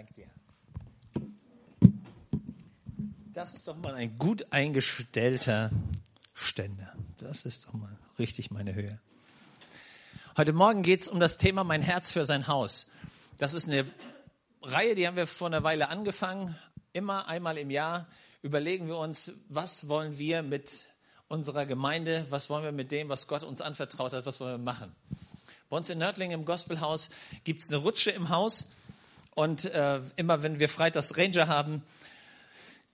Danke dir. Das ist doch mal ein gut eingestellter Ständer. Das ist doch mal richtig meine Höhe. Heute Morgen geht es um das Thema Mein Herz für sein Haus. Das ist eine Reihe, die haben wir vor einer Weile angefangen. Immer einmal im Jahr überlegen wir uns, was wollen wir mit unserer Gemeinde, was wollen wir mit dem, was Gott uns anvertraut hat, was wollen wir machen. Bei uns in Nördlingen im Gospelhaus gibt es eine Rutsche im Haus und äh, immer wenn wir Freitags Ranger haben,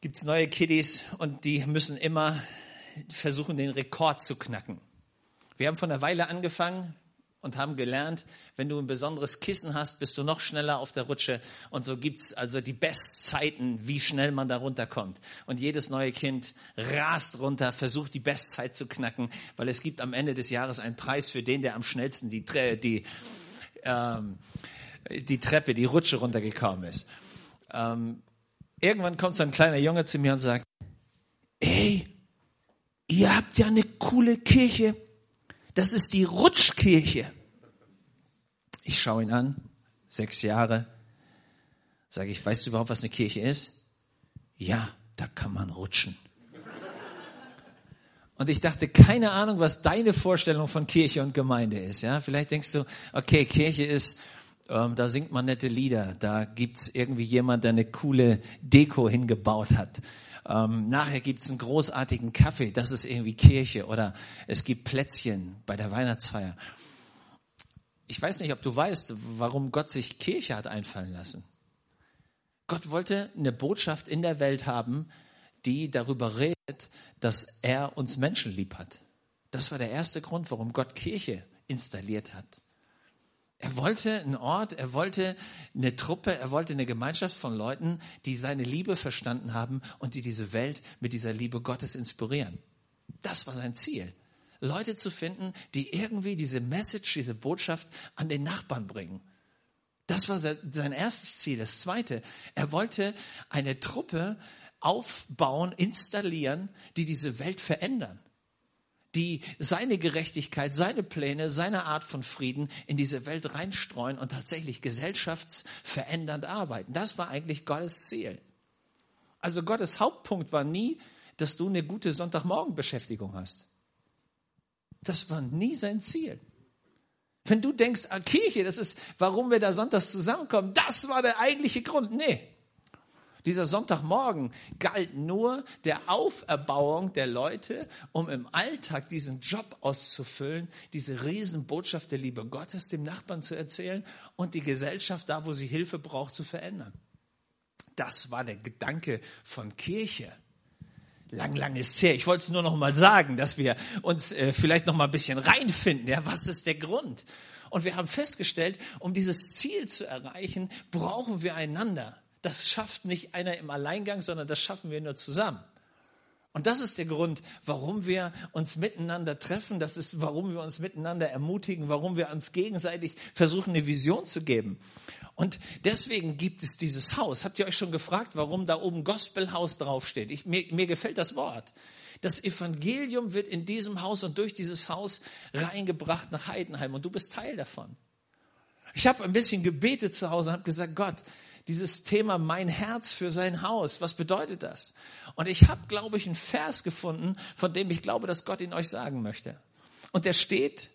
gibt es neue Kiddies und die müssen immer versuchen, den Rekord zu knacken. Wir haben vor einer Weile angefangen und haben gelernt, wenn du ein besonderes Kissen hast, bist du noch schneller auf der Rutsche. Und so gibt es also die Bestzeiten, wie schnell man da runterkommt. Und jedes neue Kind rast runter, versucht die Bestzeit zu knacken, weil es gibt am Ende des Jahres einen Preis für den, der am schnellsten die, die, ähm, die Treppe, die Rutsche runtergekommen ist. Ähm, irgendwann kommt so ein kleiner Junge zu mir und sagt, ey, ihr habt ja eine coole Kirche. Das ist die Rutschkirche. Ich schaue ihn an, sechs Jahre. Sage ich, weißt du überhaupt, was eine Kirche ist? Ja, da kann man rutschen. Und ich dachte, keine Ahnung, was deine Vorstellung von Kirche und Gemeinde ist. Ja, vielleicht denkst du, okay, Kirche ist ähm, da singt man nette Lieder, da gibt's irgendwie jemand, der eine coole Deko hingebaut hat. Ähm, nachher gibt's einen großartigen Kaffee, das ist irgendwie Kirche. Oder es gibt Plätzchen bei der Weihnachtsfeier. Ich weiß nicht, ob du weißt, warum Gott sich Kirche hat einfallen lassen. Gott wollte eine Botschaft in der Welt haben, die darüber redet, dass er uns Menschen lieb hat. Das war der erste Grund, warum Gott Kirche installiert hat. Er wollte einen Ort, er wollte eine Truppe, er wollte eine Gemeinschaft von Leuten, die seine Liebe verstanden haben und die diese Welt mit dieser Liebe Gottes inspirieren. Das war sein Ziel. Leute zu finden, die irgendwie diese Message, diese Botschaft an den Nachbarn bringen. Das war sein erstes Ziel. Das zweite, er wollte eine Truppe aufbauen, installieren, die diese Welt verändern die seine Gerechtigkeit, seine Pläne, seine Art von Frieden in diese Welt reinstreuen und tatsächlich gesellschaftsverändernd arbeiten. Das war eigentlich Gottes Ziel. Also Gottes Hauptpunkt war nie, dass du eine gute Sonntagmorgenbeschäftigung hast. Das war nie sein Ziel. Wenn du denkst, ah, Kirche, das ist, warum wir da sonntags zusammenkommen, das war der eigentliche Grund. Nee, dieser Sonntagmorgen galt nur der Auferbauung der Leute, um im Alltag diesen Job auszufüllen, diese Riesenbotschaft der Liebe Gottes dem Nachbarn zu erzählen und die Gesellschaft da, wo sie Hilfe braucht, zu verändern. Das war der Gedanke von Kirche. Lang, lang ist her. Ich wollte es nur noch mal sagen, dass wir uns äh, vielleicht noch mal ein bisschen reinfinden. Ja, was ist der Grund? Und wir haben festgestellt, um dieses Ziel zu erreichen, brauchen wir einander. Das schafft nicht einer im Alleingang, sondern das schaffen wir nur zusammen. Und das ist der Grund, warum wir uns miteinander treffen. Das ist, warum wir uns miteinander ermutigen, warum wir uns gegenseitig versuchen, eine Vision zu geben. Und deswegen gibt es dieses Haus. Habt ihr euch schon gefragt, warum da oben Gospelhaus draufsteht? Ich, mir, mir gefällt das Wort. Das Evangelium wird in diesem Haus und durch dieses Haus reingebracht nach Heidenheim und du bist Teil davon. Ich habe ein bisschen gebetet zu Hause und habe gesagt, Gott, dieses Thema mein Herz für sein Haus. Was bedeutet das? Und ich habe, glaube ich, einen Vers gefunden, von dem ich glaube, dass Gott ihn euch sagen möchte. Und der steht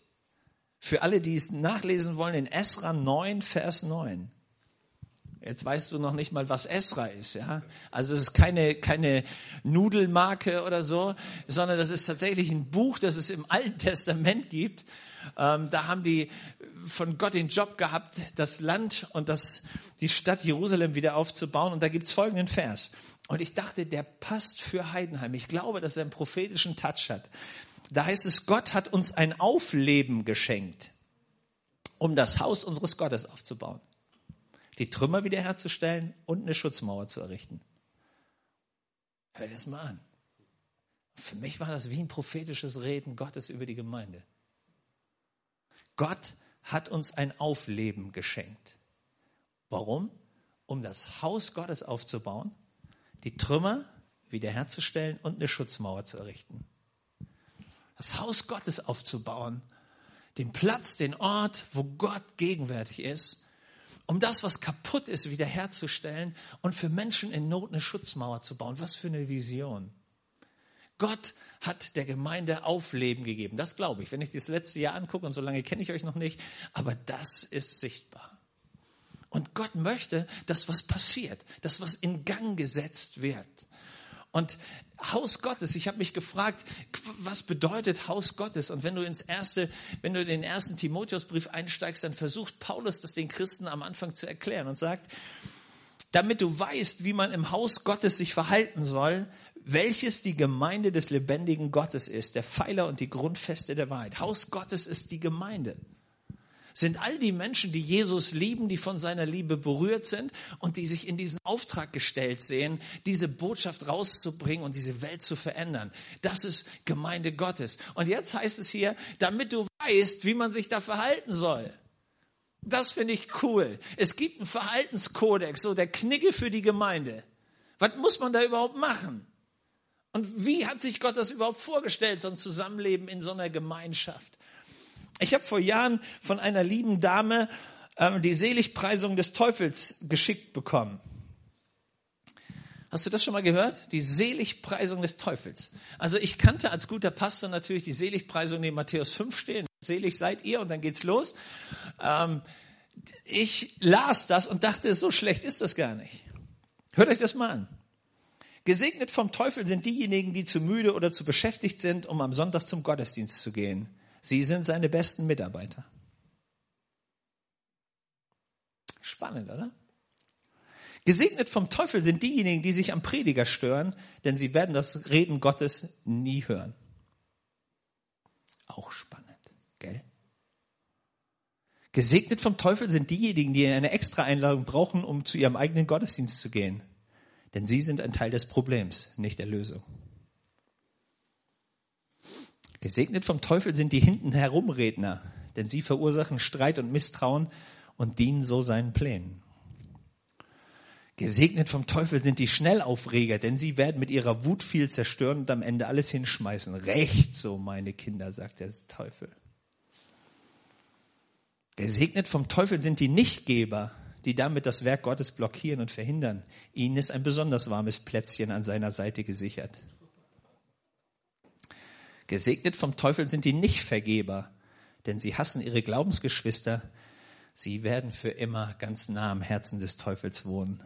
für alle, die es nachlesen wollen, in Esra 9, Vers 9. Jetzt weißt du noch nicht mal, was Esra ist, ja? Also es ist keine, keine Nudelmarke oder so, sondern das ist tatsächlich ein Buch, das es im Alten Testament gibt. Ähm, da haben die von Gott den Job gehabt, das Land und das, die Stadt Jerusalem wieder aufzubauen. Und da gibt's folgenden Vers. Und ich dachte, der passt für Heidenheim. Ich glaube, dass er einen prophetischen Touch hat. Da heißt es, Gott hat uns ein Aufleben geschenkt, um das Haus unseres Gottes aufzubauen die Trümmer wiederherzustellen und eine Schutzmauer zu errichten. Hör dir das mal an. Für mich war das wie ein prophetisches Reden Gottes über die Gemeinde. Gott hat uns ein Aufleben geschenkt. Warum? Um das Haus Gottes aufzubauen, die Trümmer wiederherzustellen und eine Schutzmauer zu errichten. Das Haus Gottes aufzubauen, den Platz, den Ort, wo Gott gegenwärtig ist um das, was kaputt ist, wiederherzustellen und für Menschen in Not eine Schutzmauer zu bauen. Was für eine Vision. Gott hat der Gemeinde Aufleben gegeben. Das glaube ich. Wenn ich das letzte Jahr angucke, und so lange kenne ich euch noch nicht, aber das ist sichtbar. Und Gott möchte, dass was passiert, dass was in Gang gesetzt wird. Und Haus Gottes, ich habe mich gefragt, was bedeutet Haus Gottes? Und wenn du ins erste, wenn du in den ersten Timotheusbrief einsteigst, dann versucht Paulus das den Christen am Anfang zu erklären und sagt, damit du weißt, wie man im Haus Gottes sich verhalten soll, welches die Gemeinde des lebendigen Gottes ist, der Pfeiler und die Grundfeste der Wahrheit. Haus Gottes ist die Gemeinde sind all die Menschen, die Jesus lieben, die von seiner Liebe berührt sind und die sich in diesen Auftrag gestellt sehen, diese Botschaft rauszubringen und diese Welt zu verändern. Das ist Gemeinde Gottes. Und jetzt heißt es hier, damit du weißt, wie man sich da verhalten soll. Das finde ich cool. Es gibt einen Verhaltenskodex, so der Knigge für die Gemeinde. Was muss man da überhaupt machen? Und wie hat sich Gott das überhaupt vorgestellt, so ein Zusammenleben in so einer Gemeinschaft? Ich habe vor Jahren von einer lieben Dame ähm, die Seligpreisung des Teufels geschickt bekommen. Hast du das schon mal gehört? Die Seligpreisung des Teufels. Also ich kannte als guter Pastor natürlich die Seligpreisung, in Matthäus 5 stehen. Selig seid ihr und dann geht's los. Ähm, ich las das und dachte, so schlecht ist das gar nicht. Hört euch das mal an. Gesegnet vom Teufel sind diejenigen, die zu müde oder zu beschäftigt sind, um am Sonntag zum Gottesdienst zu gehen. Sie sind seine besten Mitarbeiter. Spannend, oder? Gesegnet vom Teufel sind diejenigen, die sich am Prediger stören, denn sie werden das Reden Gottes nie hören. Auch spannend, gell? Gesegnet vom Teufel sind diejenigen, die eine extra Einladung brauchen, um zu ihrem eigenen Gottesdienst zu gehen. Denn sie sind ein Teil des Problems, nicht der Lösung. Gesegnet vom Teufel sind die hinten Herumredner, denn sie verursachen Streit und Misstrauen und dienen so seinen Plänen. Gesegnet vom Teufel sind die Schnellaufreger, denn sie werden mit ihrer Wut viel zerstören und am Ende alles hinschmeißen. Recht so, meine Kinder, sagt der Teufel. Gesegnet vom Teufel sind die Nichtgeber, die damit das Werk Gottes blockieren und verhindern. Ihnen ist ein besonders warmes Plätzchen an seiner Seite gesichert. Gesegnet vom Teufel sind die Nichtvergeber, denn sie hassen ihre Glaubensgeschwister. Sie werden für immer ganz nah am Herzen des Teufels wohnen.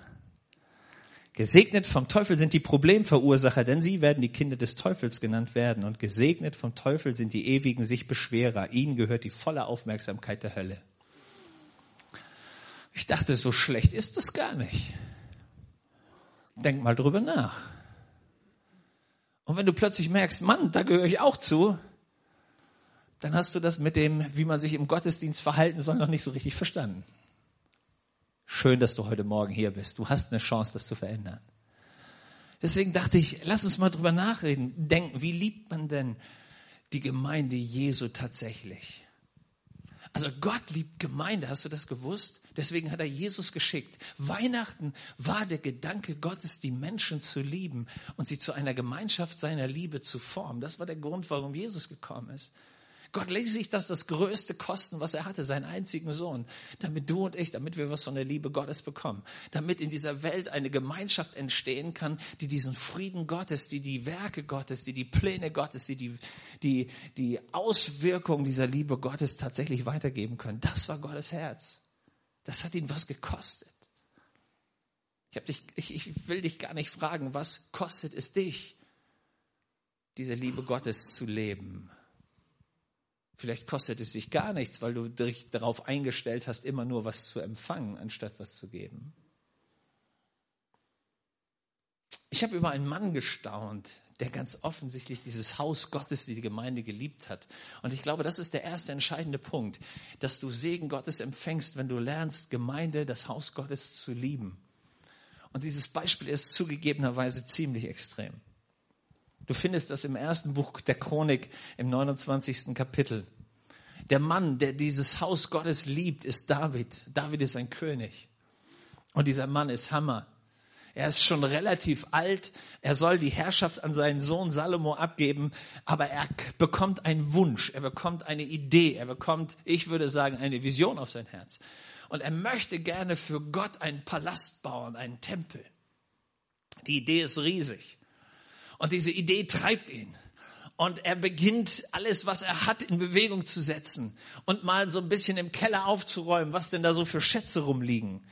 Gesegnet vom Teufel sind die Problemverursacher, denn sie werden die Kinder des Teufels genannt werden. Und gesegnet vom Teufel sind die ewigen Sichbeschwerer. Ihnen gehört die volle Aufmerksamkeit der Hölle. Ich dachte, so schlecht ist das gar nicht. Denk mal drüber nach. Und wenn du plötzlich merkst, Mann, da gehöre ich auch zu, dann hast du das mit dem, wie man sich im Gottesdienst verhalten soll, noch nicht so richtig verstanden. Schön, dass du heute Morgen hier bist. Du hast eine Chance, das zu verändern. Deswegen dachte ich, lass uns mal drüber nachreden, denken, wie liebt man denn die Gemeinde Jesu tatsächlich? Also Gott liebt Gemeinde, hast du das gewusst? Deswegen hat er Jesus geschickt. Weihnachten war der Gedanke Gottes, die Menschen zu lieben und sie zu einer Gemeinschaft seiner Liebe zu formen. Das war der Grund, warum Jesus gekommen ist. Gott lässt sich das das Größte kosten, was er hatte, seinen einzigen Sohn, damit du und ich, damit wir was von der Liebe Gottes bekommen, damit in dieser Welt eine Gemeinschaft entstehen kann, die diesen Frieden Gottes, die die Werke Gottes, die die Pläne Gottes, die die, die, die Auswirkungen dieser Liebe Gottes tatsächlich weitergeben können. Das war Gottes Herz. Das hat ihn was gekostet. Ich, dich, ich, ich will dich gar nicht fragen, was kostet es dich, diese Liebe Gottes zu leben? Vielleicht kostet es dich gar nichts, weil du dich darauf eingestellt hast, immer nur was zu empfangen, anstatt was zu geben. Ich habe über einen Mann gestaunt, der ganz offensichtlich dieses Haus Gottes, die Gemeinde geliebt hat. Und ich glaube, das ist der erste entscheidende Punkt, dass du Segen Gottes empfängst, wenn du lernst, Gemeinde, das Haus Gottes zu lieben. Und dieses Beispiel ist zugegebenerweise ziemlich extrem. Du findest das im ersten Buch der Chronik im 29. Kapitel. Der Mann, der dieses Haus Gottes liebt, ist David. David ist ein König. Und dieser Mann ist Hammer. Er ist schon relativ alt. Er soll die Herrschaft an seinen Sohn Salomo abgeben. Aber er bekommt einen Wunsch. Er bekommt eine Idee. Er bekommt, ich würde sagen, eine Vision auf sein Herz. Und er möchte gerne für Gott einen Palast bauen, einen Tempel. Die Idee ist riesig. Und diese Idee treibt ihn. Und er beginnt alles, was er hat, in Bewegung zu setzen und mal so ein bisschen im Keller aufzuräumen, was denn da so für Schätze rumliegen.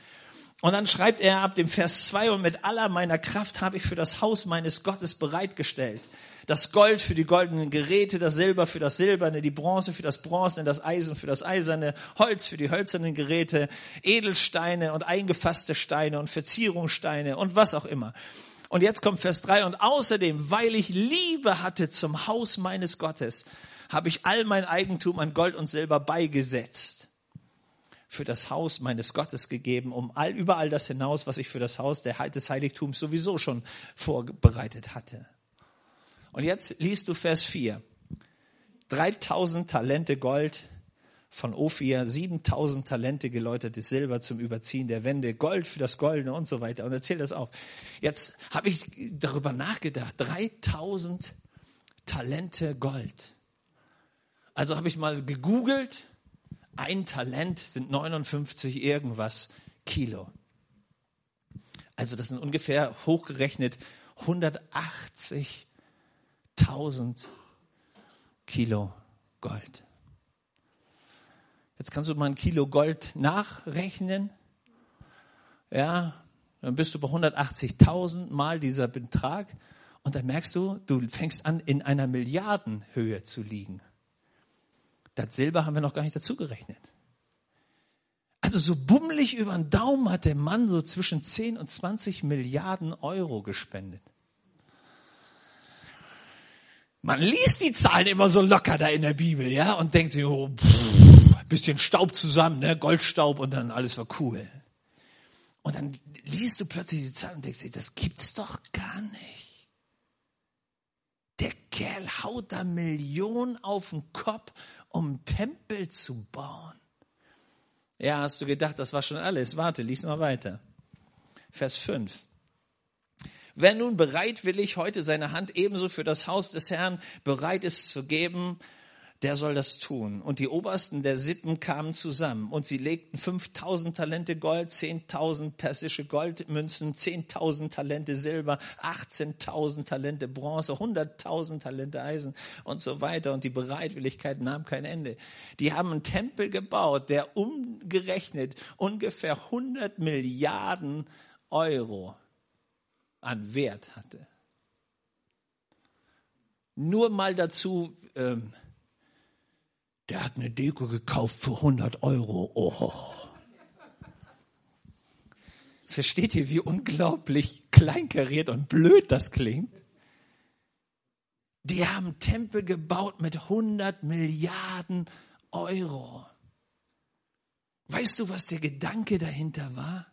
Und dann schreibt er ab dem Vers 2, und mit aller meiner Kraft habe ich für das Haus meines Gottes bereitgestellt. Das Gold für die goldenen Geräte, das Silber für das Silberne, die Bronze für das Bronzene, das Eisen für das Eiserne, Holz für die hölzernen Geräte, Edelsteine und eingefasste Steine und Verzierungssteine und was auch immer. Und jetzt kommt Vers 3. Und außerdem, weil ich Liebe hatte zum Haus meines Gottes, habe ich all mein Eigentum an Gold und Silber beigesetzt für das Haus meines Gottes gegeben, um all, überall das hinaus, was ich für das Haus der, des Heiligtums sowieso schon vorbereitet hatte. Und jetzt liest du Vers 4. 3000 Talente Gold von Ophir 7000 Talente geläutertes Silber zum Überziehen der Wände, Gold für das Goldene und so weiter. Und erzähl das auf. Jetzt habe ich darüber nachgedacht. 3000 Talente Gold. Also habe ich mal gegoogelt. Ein Talent sind 59 irgendwas Kilo. Also das sind ungefähr hochgerechnet 180.000 Kilo Gold. Jetzt kannst du mal ein Kilo Gold nachrechnen. Ja, dann bist du bei 180.000 mal dieser Betrag. Und dann merkst du, du fängst an, in einer Milliardenhöhe zu liegen. Das Silber haben wir noch gar nicht dazu gerechnet. Also so bummelig über den Daumen hat der Mann so zwischen 10 und 20 Milliarden Euro gespendet. Man liest die Zahlen immer so locker da in der Bibel, ja, und denkt sich, oh, pff, bisschen Staub zusammen, ne? Goldstaub und dann alles war cool. Und dann liest du plötzlich die Zahl und denkst, ey, das gibt's doch gar nicht. Der Kerl haut da Millionen auf den Kopf, um Tempel zu bauen. Ja, hast du gedacht, das war schon alles. Warte, lies mal weiter. Vers 5. Wer nun bereitwillig heute seine Hand ebenso für das Haus des Herrn bereit ist zu geben, der soll das tun. Und die Obersten der Sippen kamen zusammen und sie legten 5000 Talente Gold, 10.000 persische Goldmünzen, 10.000 Talente Silber, 18.000 Talente Bronze, 100.000 Talente Eisen und so weiter. Und die Bereitwilligkeit nahm kein Ende. Die haben einen Tempel gebaut, der umgerechnet ungefähr 100 Milliarden Euro an Wert hatte. Nur mal dazu, ähm, der hat eine Deko gekauft für 100 Euro. Oh. Versteht ihr, wie unglaublich kleinkariert und blöd das klingt? Die haben Tempel gebaut mit 100 Milliarden Euro. Weißt du, was der Gedanke dahinter war?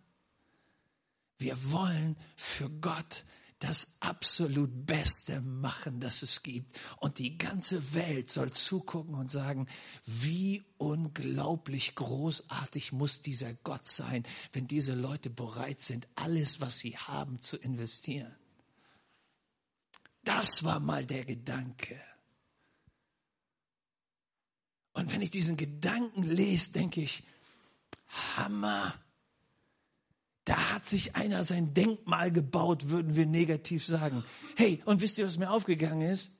Wir wollen für Gott das absolut Beste machen, das es gibt. Und die ganze Welt soll zugucken und sagen, wie unglaublich großartig muss dieser Gott sein, wenn diese Leute bereit sind, alles, was sie haben, zu investieren. Das war mal der Gedanke. Und wenn ich diesen Gedanken lese, denke ich, Hammer. Da hat sich einer sein Denkmal gebaut, würden wir negativ sagen. Hey, und wisst ihr, was mir aufgegangen ist?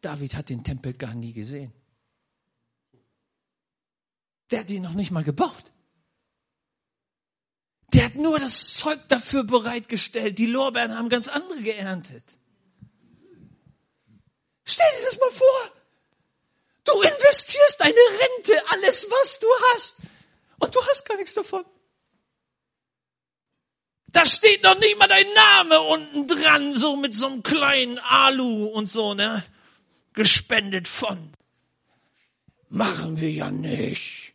David hat den Tempel gar nie gesehen. Der hat ihn noch nicht mal gebaut. Der hat nur das Zeug dafür bereitgestellt. Die Lorbeeren haben ganz andere geerntet. Stell dir das mal vor. Du investierst deine Rente, alles, was du hast. Und du hast gar nichts davon. Da steht noch nicht mal dein Name unten dran, so mit so einem kleinen Alu und so, ne? Gespendet von. Machen wir ja nicht.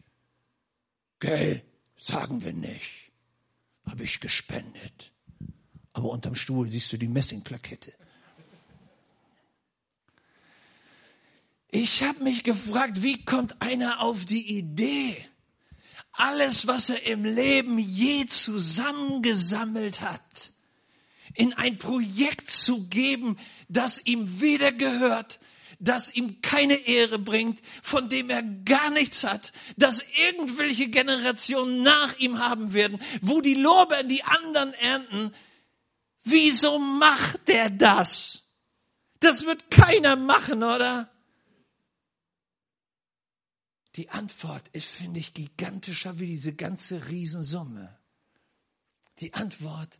Gell? Sagen wir nicht. Habe ich gespendet. Aber unterm Stuhl siehst du die Messingplakette. Ich habe mich gefragt, wie kommt einer auf die Idee? Alles, was er im Leben je zusammengesammelt hat, in ein Projekt zu geben, das ihm weder gehört, das ihm keine Ehre bringt, von dem er gar nichts hat, das irgendwelche Generationen nach ihm haben werden, wo die Lorbeeren die anderen ernten. Wieso macht der das? Das wird keiner machen, oder? Die Antwort ist, finde ich, gigantischer wie diese ganze Riesensumme. Die Antwort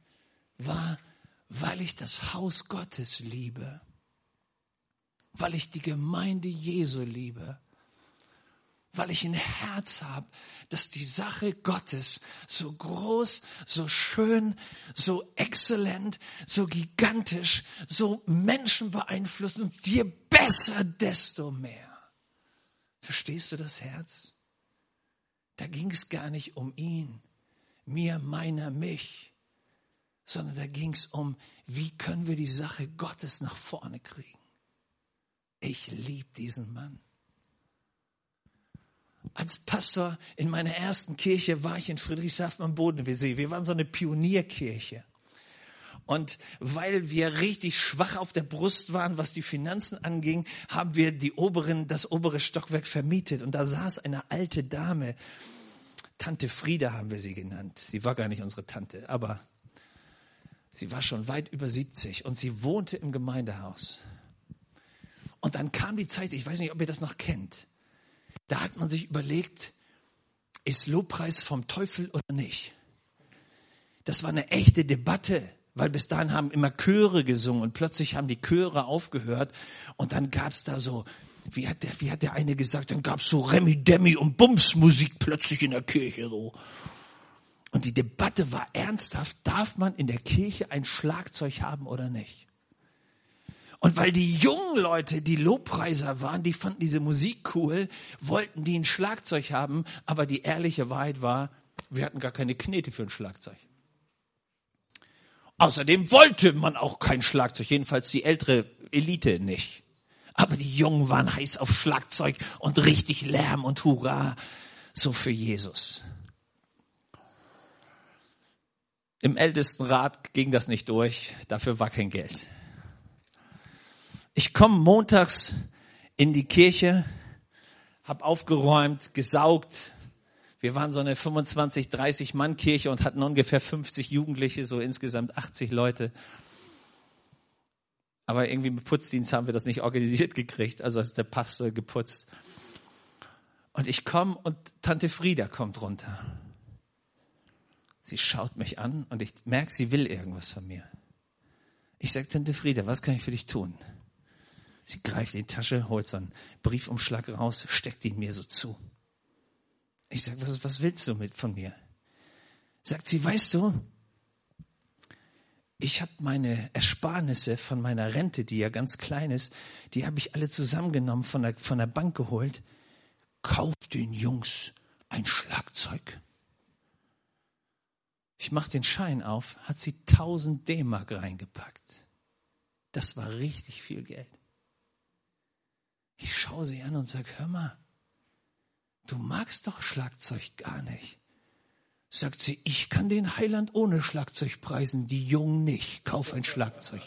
war, weil ich das Haus Gottes liebe, weil ich die Gemeinde Jesu liebe, weil ich ein Herz habe, dass die Sache Gottes so groß, so schön, so exzellent, so gigantisch, so Menschen beeinflussen, je besser, desto mehr. Verstehst du das Herz? Da ging es gar nicht um ihn, mir, meiner, mich, sondern da ging es um, wie können wir die Sache Gottes nach vorne kriegen. Ich liebe diesen Mann. Als Pastor in meiner ersten Kirche war ich in Friedrichshafen am Bodensee. Wir waren so eine Pionierkirche. Und weil wir richtig schwach auf der Brust waren, was die Finanzen anging, haben wir die oberen, das obere Stockwerk vermietet. Und da saß eine alte Dame. Tante Frieda haben wir sie genannt. Sie war gar nicht unsere Tante, aber sie war schon weit über 70 und sie wohnte im Gemeindehaus. Und dann kam die Zeit, ich weiß nicht, ob ihr das noch kennt. Da hat man sich überlegt, ist Lobpreis vom Teufel oder nicht? Das war eine echte Debatte weil bis dahin haben immer Chöre gesungen und plötzlich haben die Chöre aufgehört und dann gab's da so, wie hat der, wie hat der eine gesagt, dann gab's so Remi Demi und Bumsmusik plötzlich in der Kirche so. Und die Debatte war ernsthaft, darf man in der Kirche ein Schlagzeug haben oder nicht? Und weil die jungen Leute, die Lobpreiser waren, die fanden diese Musik cool, wollten die ein Schlagzeug haben, aber die ehrliche Wahrheit war, wir hatten gar keine Knete für ein Schlagzeug. Außerdem wollte man auch kein Schlagzeug, jedenfalls die ältere Elite nicht. Aber die Jungen waren heiß auf Schlagzeug und richtig Lärm und Hurra, so für Jesus. Im Ältestenrat ging das nicht durch, dafür war kein Geld. Ich komme montags in die Kirche, habe aufgeräumt, gesaugt, wir waren so eine 25, 30 Mann Kirche und hatten ungefähr 50 Jugendliche, so insgesamt 80 Leute. Aber irgendwie mit Putzdienst haben wir das nicht organisiert gekriegt. Also ist der Pastor geputzt. Und ich komme und Tante Frieda kommt runter. Sie schaut mich an und ich merke, sie will irgendwas von mir. Ich sage, Tante Frieda, was kann ich für dich tun? Sie greift in die Tasche, holt so einen Briefumschlag raus, steckt ihn mir so zu. Ich sage, was, was willst du mit von mir? Sagt sie, weißt du, ich habe meine Ersparnisse von meiner Rente, die ja ganz klein ist, die habe ich alle zusammengenommen, von der, von der Bank geholt. Kauf den Jungs ein Schlagzeug. Ich mache den Schein auf, hat sie 1000 D-Mark reingepackt. Das war richtig viel Geld. Ich schaue sie an und sage, hör mal, du magst doch Schlagzeug gar nicht. Sagt sie, ich kann den Heiland ohne Schlagzeug preisen, die Jungen nicht. Kauf ein Schlagzeug.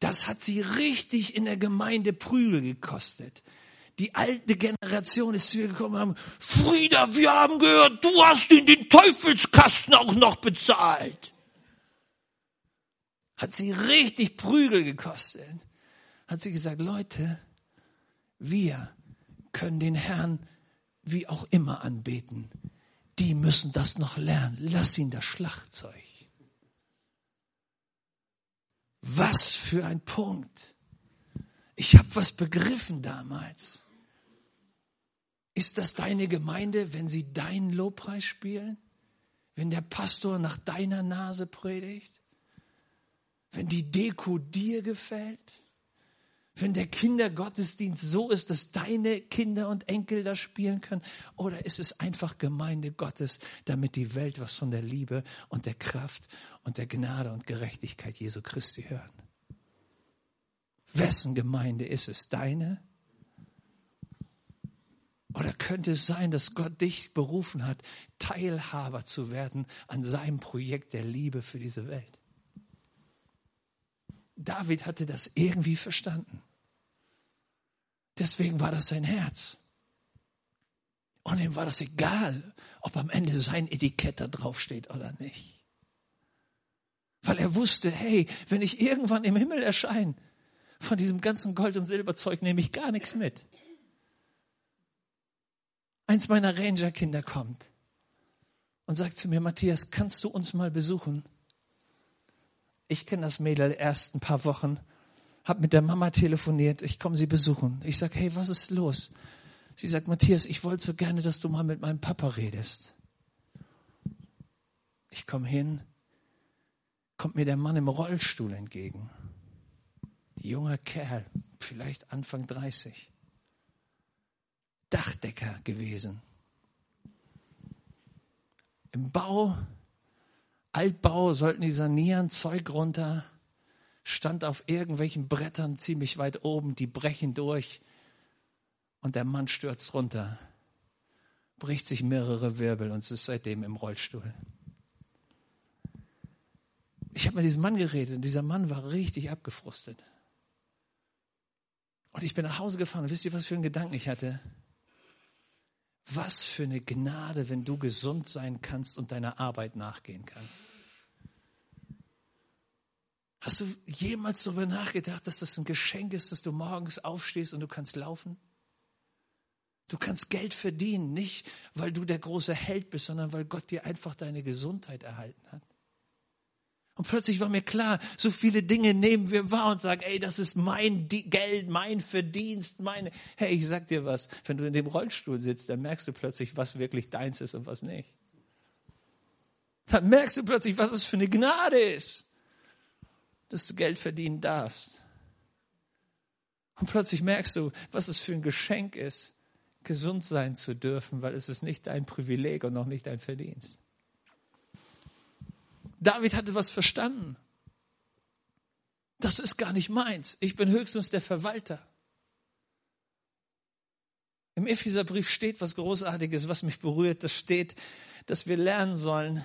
Das hat sie richtig in der Gemeinde Prügel gekostet. Die alte Generation ist zu ihr gekommen und haben, Frieda, wir haben gehört, du hast ihn den Teufelskasten auch noch bezahlt. Hat sie richtig Prügel gekostet. Hat sie gesagt, Leute, wir können den Herrn wie auch immer anbeten. Die müssen das noch lernen. Lass ihn das Schlagzeug. Was für ein Punkt. Ich habe was begriffen damals. Ist das deine Gemeinde, wenn sie deinen Lobpreis spielen? Wenn der Pastor nach deiner Nase predigt? Wenn die Deko dir gefällt? Wenn der Kindergottesdienst so ist, dass deine Kinder und Enkel das spielen können? Oder ist es einfach Gemeinde Gottes, damit die Welt was von der Liebe und der Kraft und der Gnade und Gerechtigkeit Jesu Christi hören? Wessen Gemeinde ist es? Deine? Oder könnte es sein, dass Gott dich berufen hat, Teilhaber zu werden an seinem Projekt der Liebe für diese Welt? David hatte das irgendwie verstanden. Deswegen war das sein Herz. Und ihm war das egal, ob am Ende sein Etikett da draufsteht oder nicht. Weil er wusste, hey, wenn ich irgendwann im Himmel erscheine, von diesem ganzen Gold- und Silberzeug nehme ich gar nichts mit. Eins meiner Ranger-Kinder kommt und sagt zu mir, Matthias, kannst du uns mal besuchen? Ich kenne das Mädel erst ein paar Wochen, habe mit der Mama telefoniert, ich komme sie besuchen. Ich sage, hey, was ist los? Sie sagt, Matthias, ich wollte so gerne, dass du mal mit meinem Papa redest. Ich komme hin, kommt mir der Mann im Rollstuhl entgegen. Junger Kerl, vielleicht Anfang 30. Dachdecker gewesen. Im Bau, Altbau sollten die sanieren, Zeug runter, stand auf irgendwelchen Brettern ziemlich weit oben, die brechen durch und der Mann stürzt runter, bricht sich mehrere Wirbel und ist seitdem im Rollstuhl. Ich habe mit diesem Mann geredet und dieser Mann war richtig abgefrustet. Und ich bin nach Hause gefahren und wisst ihr, was für einen Gedanken ich hatte? Was für eine Gnade, wenn du gesund sein kannst und deiner Arbeit nachgehen kannst. Hast du jemals darüber nachgedacht, dass das ein Geschenk ist, dass du morgens aufstehst und du kannst laufen? Du kannst Geld verdienen, nicht weil du der große Held bist, sondern weil Gott dir einfach deine Gesundheit erhalten hat. Und plötzlich war mir klar, so viele Dinge nehmen wir wahr und sagen, ey, das ist mein Geld, mein Verdienst, meine. Hey, ich sag dir was, wenn du in dem Rollstuhl sitzt, dann merkst du plötzlich, was wirklich deins ist und was nicht. Dann merkst du plötzlich, was es für eine Gnade ist, dass du Geld verdienen darfst. Und plötzlich merkst du, was es für ein Geschenk ist, gesund sein zu dürfen, weil es ist nicht dein Privileg und noch nicht dein Verdienst. David hatte was verstanden. Das ist gar nicht meins. Ich bin höchstens der Verwalter. Im Epheserbrief steht was Großartiges, was mich berührt. Das steht, dass wir lernen sollen,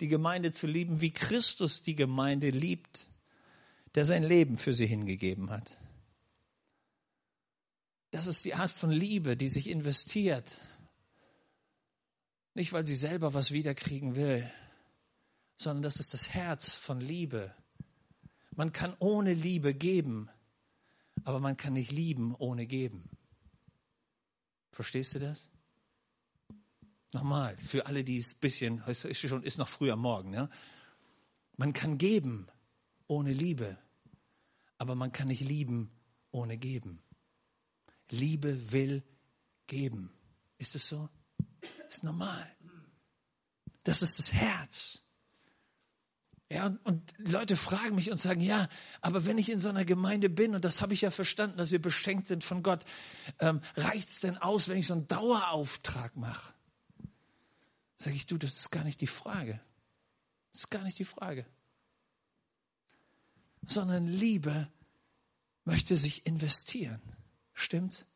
die Gemeinde zu lieben, wie Christus die Gemeinde liebt, der sein Leben für sie hingegeben hat. Das ist die Art von Liebe, die sich investiert. Nicht, weil sie selber was wiederkriegen will, sondern das ist das Herz von Liebe. Man kann ohne Liebe geben, aber man kann nicht lieben ohne geben. Verstehst du das? Nochmal, für alle, die es ein bisschen, ist schon, ist noch früh am Morgen, ja? Man kann geben ohne Liebe, aber man kann nicht lieben ohne geben. Liebe will geben. Ist es so? Ist normal. Das ist das Herz. Ja, und, und Leute fragen mich und sagen, ja, aber wenn ich in so einer Gemeinde bin, und das habe ich ja verstanden, dass wir beschenkt sind von Gott, ähm, reicht es denn aus, wenn ich so einen Dauerauftrag mache? Sage ich, du, das ist gar nicht die Frage. Das ist gar nicht die Frage. Sondern Liebe möchte sich investieren. Stimmt's?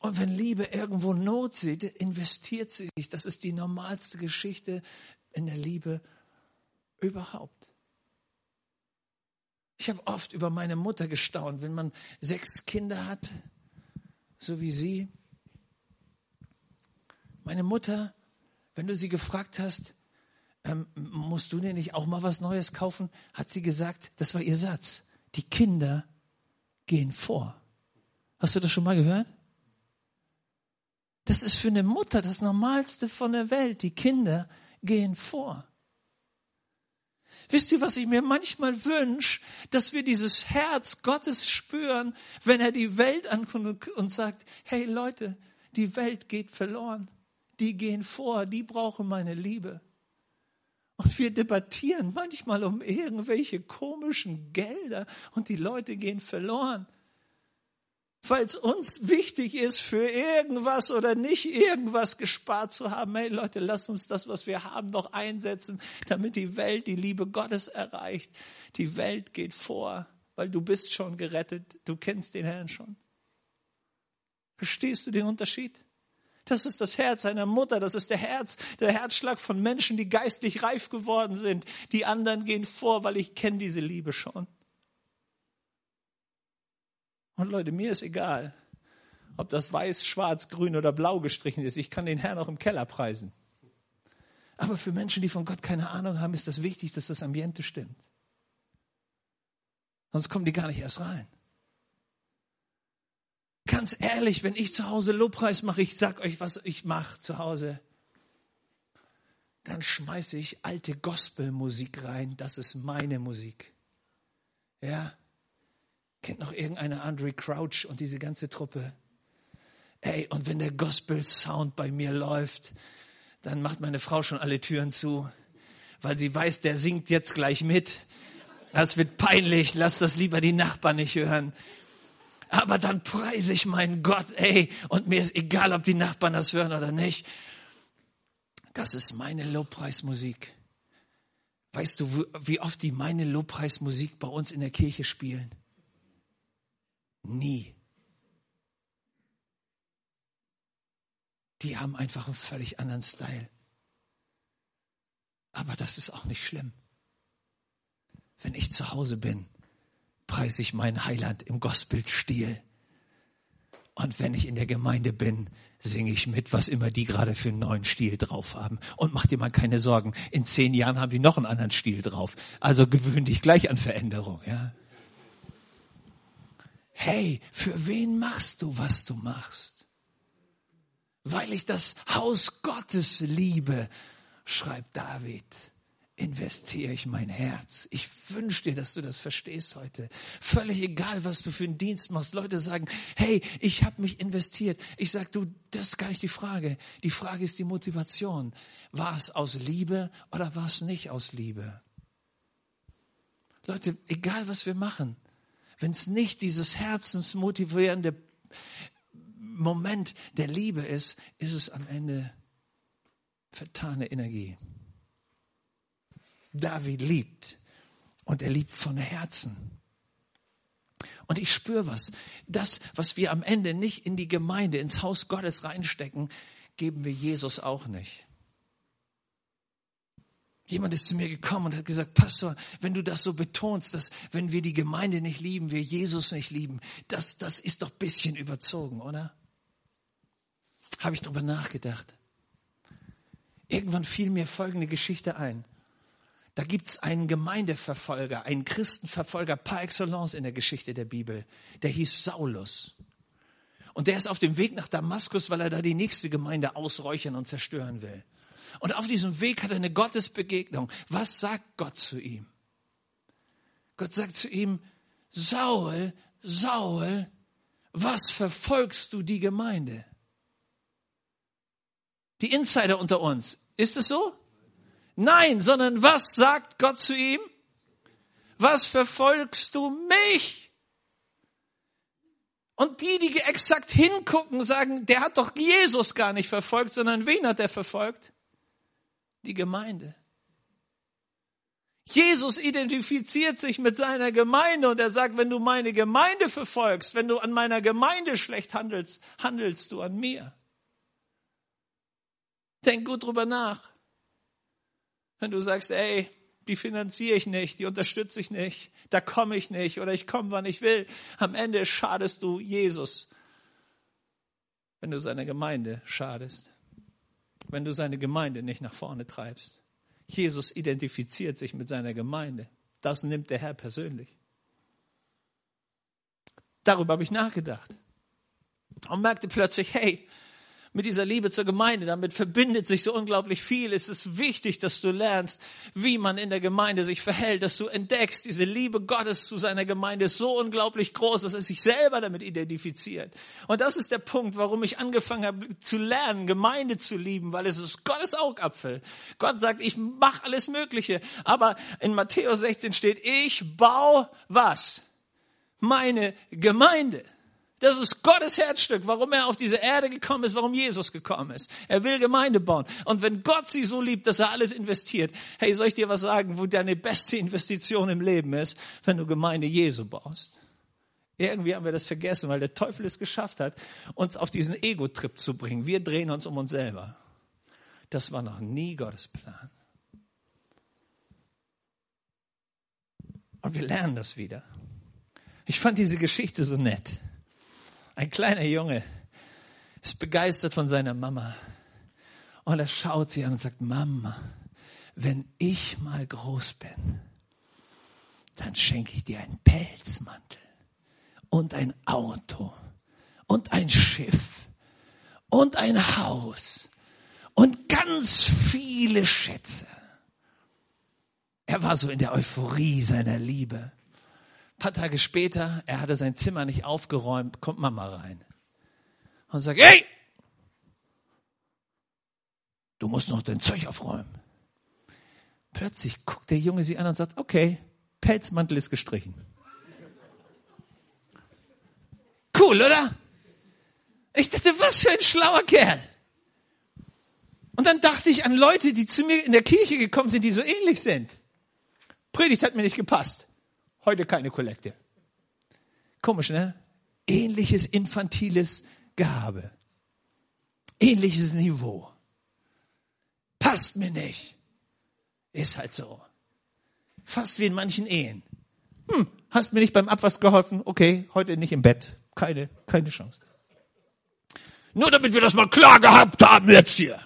Und wenn Liebe irgendwo Not sieht, investiert sie sich. Das ist die normalste Geschichte in der Liebe überhaupt. Ich habe oft über meine Mutter gestaunt, wenn man sechs Kinder hat, so wie sie. Meine Mutter, wenn du sie gefragt hast, ähm, musst du dir nicht auch mal was Neues kaufen, hat sie gesagt, das war ihr Satz, die Kinder gehen vor. Hast du das schon mal gehört? Das ist für eine Mutter das Normalste von der Welt. Die Kinder gehen vor. Wisst ihr, was ich mir manchmal wünsche? Dass wir dieses Herz Gottes spüren, wenn er die Welt ankommt und sagt, hey Leute, die Welt geht verloren. Die gehen vor, die brauchen meine Liebe. Und wir debattieren manchmal um irgendwelche komischen Gelder und die Leute gehen verloren weil es uns wichtig ist, für irgendwas oder nicht irgendwas gespart zu haben. Hey Leute, lasst uns das, was wir haben, noch einsetzen, damit die Welt die Liebe Gottes erreicht. Die Welt geht vor, weil du bist schon gerettet, du kennst den Herrn schon. Verstehst du den Unterschied? Das ist das Herz einer Mutter, das ist der Herz, der Herzschlag von Menschen, die geistlich reif geworden sind. Die anderen gehen vor, weil ich kenne diese Liebe schon. Und Leute, mir ist egal, ob das weiß, schwarz, grün oder blau gestrichen ist. Ich kann den Herrn auch im Keller preisen. Aber für Menschen, die von Gott keine Ahnung haben, ist das wichtig, dass das Ambiente stimmt. Sonst kommen die gar nicht erst rein. Ganz ehrlich, wenn ich zu Hause Lobpreis mache, ich sag euch, was ich mache zu Hause, dann schmeiße ich alte Gospelmusik rein. Das ist meine Musik. Ja. Kennt noch irgendeiner Andre Crouch und diese ganze Truppe? Ey, und wenn der Gospel-Sound bei mir läuft, dann macht meine Frau schon alle Türen zu, weil sie weiß, der singt jetzt gleich mit. Das wird peinlich, lass das lieber die Nachbarn nicht hören. Aber dann preise ich meinen Gott, ey, und mir ist egal, ob die Nachbarn das hören oder nicht. Das ist meine Lobpreismusik. Weißt du, wie oft die meine Lobpreismusik bei uns in der Kirche spielen? Nie. die haben einfach einen völlig anderen Style. Aber das ist auch nicht schlimm. Wenn ich zu Hause bin, preise ich meinen Heiland im Gospelstil. Und wenn ich in der Gemeinde bin, singe ich mit, was immer die gerade für einen neuen Stil drauf haben. Und mach dir mal keine Sorgen. In zehn Jahren haben die noch einen anderen Stil drauf. Also gewöhn dich gleich an Veränderung, ja. Hey, für wen machst du, was du machst? weil ich das Haus Gottes liebe, schreibt David, investiere ich mein Herz. Ich wünsche dir, dass du das verstehst heute. Völlig egal, was du für einen Dienst machst. Leute sagen, hey, ich habe mich investiert. Ich sag, du, das ist gar nicht die Frage. Die Frage ist die Motivation. War es aus Liebe oder war es nicht aus Liebe? Leute, egal was wir machen, wenn es nicht dieses herzensmotivierende Moment der Liebe ist, ist es am Ende vertane Energie. David liebt und er liebt von Herzen. Und ich spüre was. Das, was wir am Ende nicht in die Gemeinde, ins Haus Gottes reinstecken, geben wir Jesus auch nicht. Jemand ist zu mir gekommen und hat gesagt, Pastor, wenn du das so betonst, dass wenn wir die Gemeinde nicht lieben, wir Jesus nicht lieben, das, das ist doch bisschen überzogen, oder? habe ich darüber nachgedacht. Irgendwann fiel mir folgende Geschichte ein. Da gibt es einen Gemeindeverfolger, einen Christenverfolger par excellence in der Geschichte der Bibel. Der hieß Saulus. Und der ist auf dem Weg nach Damaskus, weil er da die nächste Gemeinde ausräuchern und zerstören will. Und auf diesem Weg hat er eine Gottesbegegnung. Was sagt Gott zu ihm? Gott sagt zu ihm, Saul, Saul, was verfolgst du die Gemeinde? Die Insider unter uns. Ist es so? Nein, sondern was sagt Gott zu ihm? Was verfolgst du mich? Und die, die exakt hingucken, sagen, der hat doch Jesus gar nicht verfolgt, sondern wen hat er verfolgt? Die Gemeinde. Jesus identifiziert sich mit seiner Gemeinde und er sagt, wenn du meine Gemeinde verfolgst, wenn du an meiner Gemeinde schlecht handelst, handelst du an mir. Denk gut drüber nach. Wenn du sagst, ey, die finanziere ich nicht, die unterstütze ich nicht, da komme ich nicht oder ich komme, wann ich will. Am Ende schadest du Jesus, wenn du seiner Gemeinde schadest, wenn du seine Gemeinde nicht nach vorne treibst. Jesus identifiziert sich mit seiner Gemeinde. Das nimmt der Herr persönlich. Darüber habe ich nachgedacht und merkte plötzlich, hey, mit dieser Liebe zur Gemeinde, damit verbindet sich so unglaublich viel. Es ist wichtig, dass du lernst, wie man in der Gemeinde sich verhält, dass du entdeckst, diese Liebe Gottes zu seiner Gemeinde ist so unglaublich groß, dass er sich selber damit identifiziert. Und das ist der Punkt, warum ich angefangen habe zu lernen, Gemeinde zu lieben, weil es ist Gottes Augapfel. Gott sagt, ich mache alles Mögliche. Aber in Matthäus 16 steht, ich baue was? Meine Gemeinde. Das ist Gottes Herzstück, warum er auf diese Erde gekommen ist, warum Jesus gekommen ist. Er will Gemeinde bauen. Und wenn Gott sie so liebt, dass er alles investiert, hey, soll ich dir was sagen, wo deine beste Investition im Leben ist, wenn du Gemeinde Jesu baust? Irgendwie haben wir das vergessen, weil der Teufel es geschafft hat, uns auf diesen Ego-Trip zu bringen. Wir drehen uns um uns selber. Das war noch nie Gottes Plan. Und wir lernen das wieder. Ich fand diese Geschichte so nett. Ein kleiner Junge ist begeistert von seiner Mama. Und er schaut sie an und sagt, Mama, wenn ich mal groß bin, dann schenke ich dir einen Pelzmantel und ein Auto und ein Schiff und ein Haus und ganz viele Schätze. Er war so in der Euphorie seiner Liebe. Paar Tage später, er hatte sein Zimmer nicht aufgeräumt, kommt Mama rein und sagt, hey, du musst noch dein Zeug aufräumen. Plötzlich guckt der Junge sie an und sagt, okay, Pelzmantel ist gestrichen. Cool, oder? Ich dachte, was für ein schlauer Kerl. Und dann dachte ich an Leute, die zu mir in der Kirche gekommen sind, die so ähnlich sind. Predigt hat mir nicht gepasst. Heute keine Kollekte. Komisch, ne? Ähnliches infantiles Gabe. Ähnliches Niveau. Passt mir nicht. Ist halt so. Fast wie in manchen Ehen. Hm, hast mir nicht beim Abwasch geholfen? Okay, heute nicht im Bett. Keine, keine Chance. Nur damit wir das mal klar gehabt haben jetzt hier.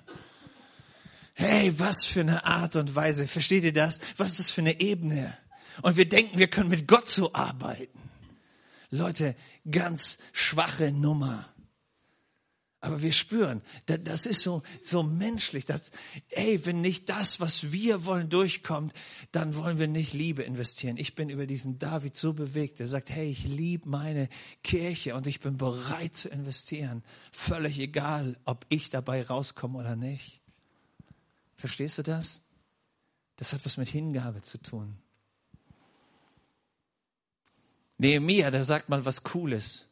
Hey, was für eine Art und Weise. Versteht ihr das? Was ist das für eine Ebene? Und wir denken, wir können mit Gott so arbeiten. Leute, ganz schwache Nummer. Aber wir spüren, das ist so, so menschlich, dass, ey, wenn nicht das, was wir wollen, durchkommt, dann wollen wir nicht Liebe investieren. Ich bin über diesen David so bewegt, der sagt, hey, ich liebe meine Kirche und ich bin bereit zu investieren. Völlig egal, ob ich dabei rauskomme oder nicht. Verstehst du das? Das hat was mit Hingabe zu tun. Nehemiah, da sagt man was Cooles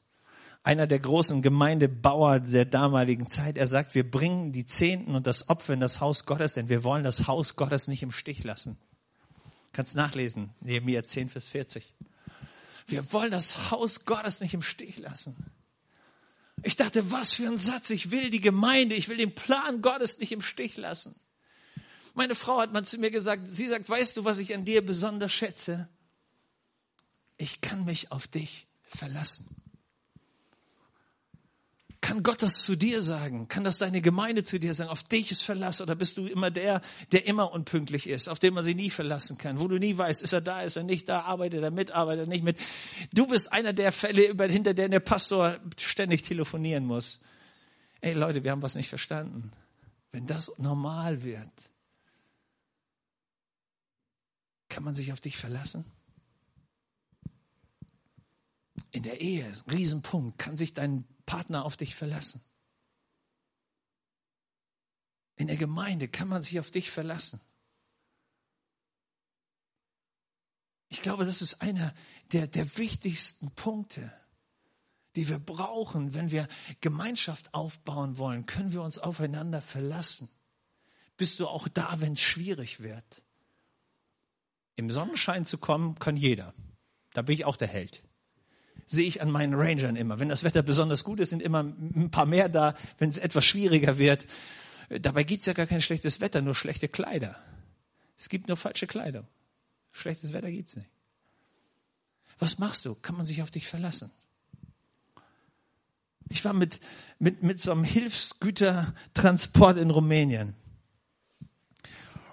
einer der großen Gemeindebauer der damaligen Zeit. Er sagt, wir bringen die Zehnten und das Opfer in das Haus Gottes, denn wir wollen das Haus Gottes nicht im Stich lassen. Kannst nachlesen, Nehemiah 10, Vers 40. Wir wollen das Haus Gottes nicht im Stich lassen. Ich dachte, was für ein Satz. Ich will die Gemeinde, ich will den Plan Gottes nicht im Stich lassen. Meine Frau hat mal zu mir gesagt, sie sagt, weißt du, was ich an dir besonders schätze? Ich kann mich auf dich verlassen. Kann Gott das zu dir sagen? Kann das deine Gemeinde zu dir sagen? Auf dich ist Verlass oder bist du immer der, der immer unpünktlich ist, auf den man sich nie verlassen kann, wo du nie weißt, ist er da, ist er nicht da, arbeitet er mit, arbeitet er nicht mit. Du bist einer der Fälle, hinter denen der Pastor ständig telefonieren muss. Ey Leute, wir haben was nicht verstanden. Wenn das normal wird, kann man sich auf dich verlassen? In der Ehe, Riesenpunkt, kann sich dein Partner auf dich verlassen. In der Gemeinde kann man sich auf dich verlassen. Ich glaube, das ist einer der, der wichtigsten Punkte, die wir brauchen, wenn wir Gemeinschaft aufbauen wollen. Können wir uns aufeinander verlassen? Bist du auch da, wenn es schwierig wird? Im Sonnenschein zu kommen, kann jeder. Da bin ich auch der Held sehe ich an meinen Rangern immer. Wenn das Wetter besonders gut ist, sind immer ein paar mehr da. Wenn es etwas schwieriger wird, dabei gibt es ja gar kein schlechtes Wetter, nur schlechte Kleider. Es gibt nur falsche Kleidung. Schlechtes Wetter gibt's nicht. Was machst du? Kann man sich auf dich verlassen? Ich war mit, mit, mit so einem Hilfsgütertransport in Rumänien.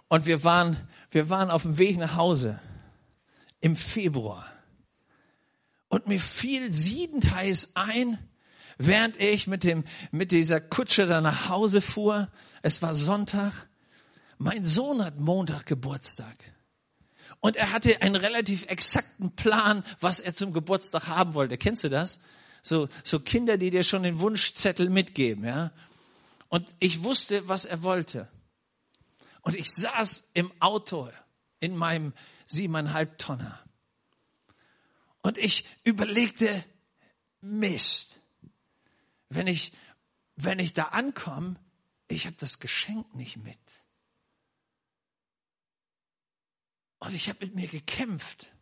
Und wir waren, wir waren auf dem Weg nach Hause im Februar. Und mir fiel siedend heiß ein, während ich mit dem, mit dieser Kutsche da nach Hause fuhr. Es war Sonntag. Mein Sohn hat Montag Geburtstag. Und er hatte einen relativ exakten Plan, was er zum Geburtstag haben wollte. Kennst du das? So, so Kinder, die dir schon den Wunschzettel mitgeben, ja? Und ich wusste, was er wollte. Und ich saß im Auto in meinem siebeneinhalb Tonner. Und ich überlegte, Mist, wenn ich, wenn ich da ankomme, ich habe das Geschenk nicht mit. Und ich habe mit mir gekämpft.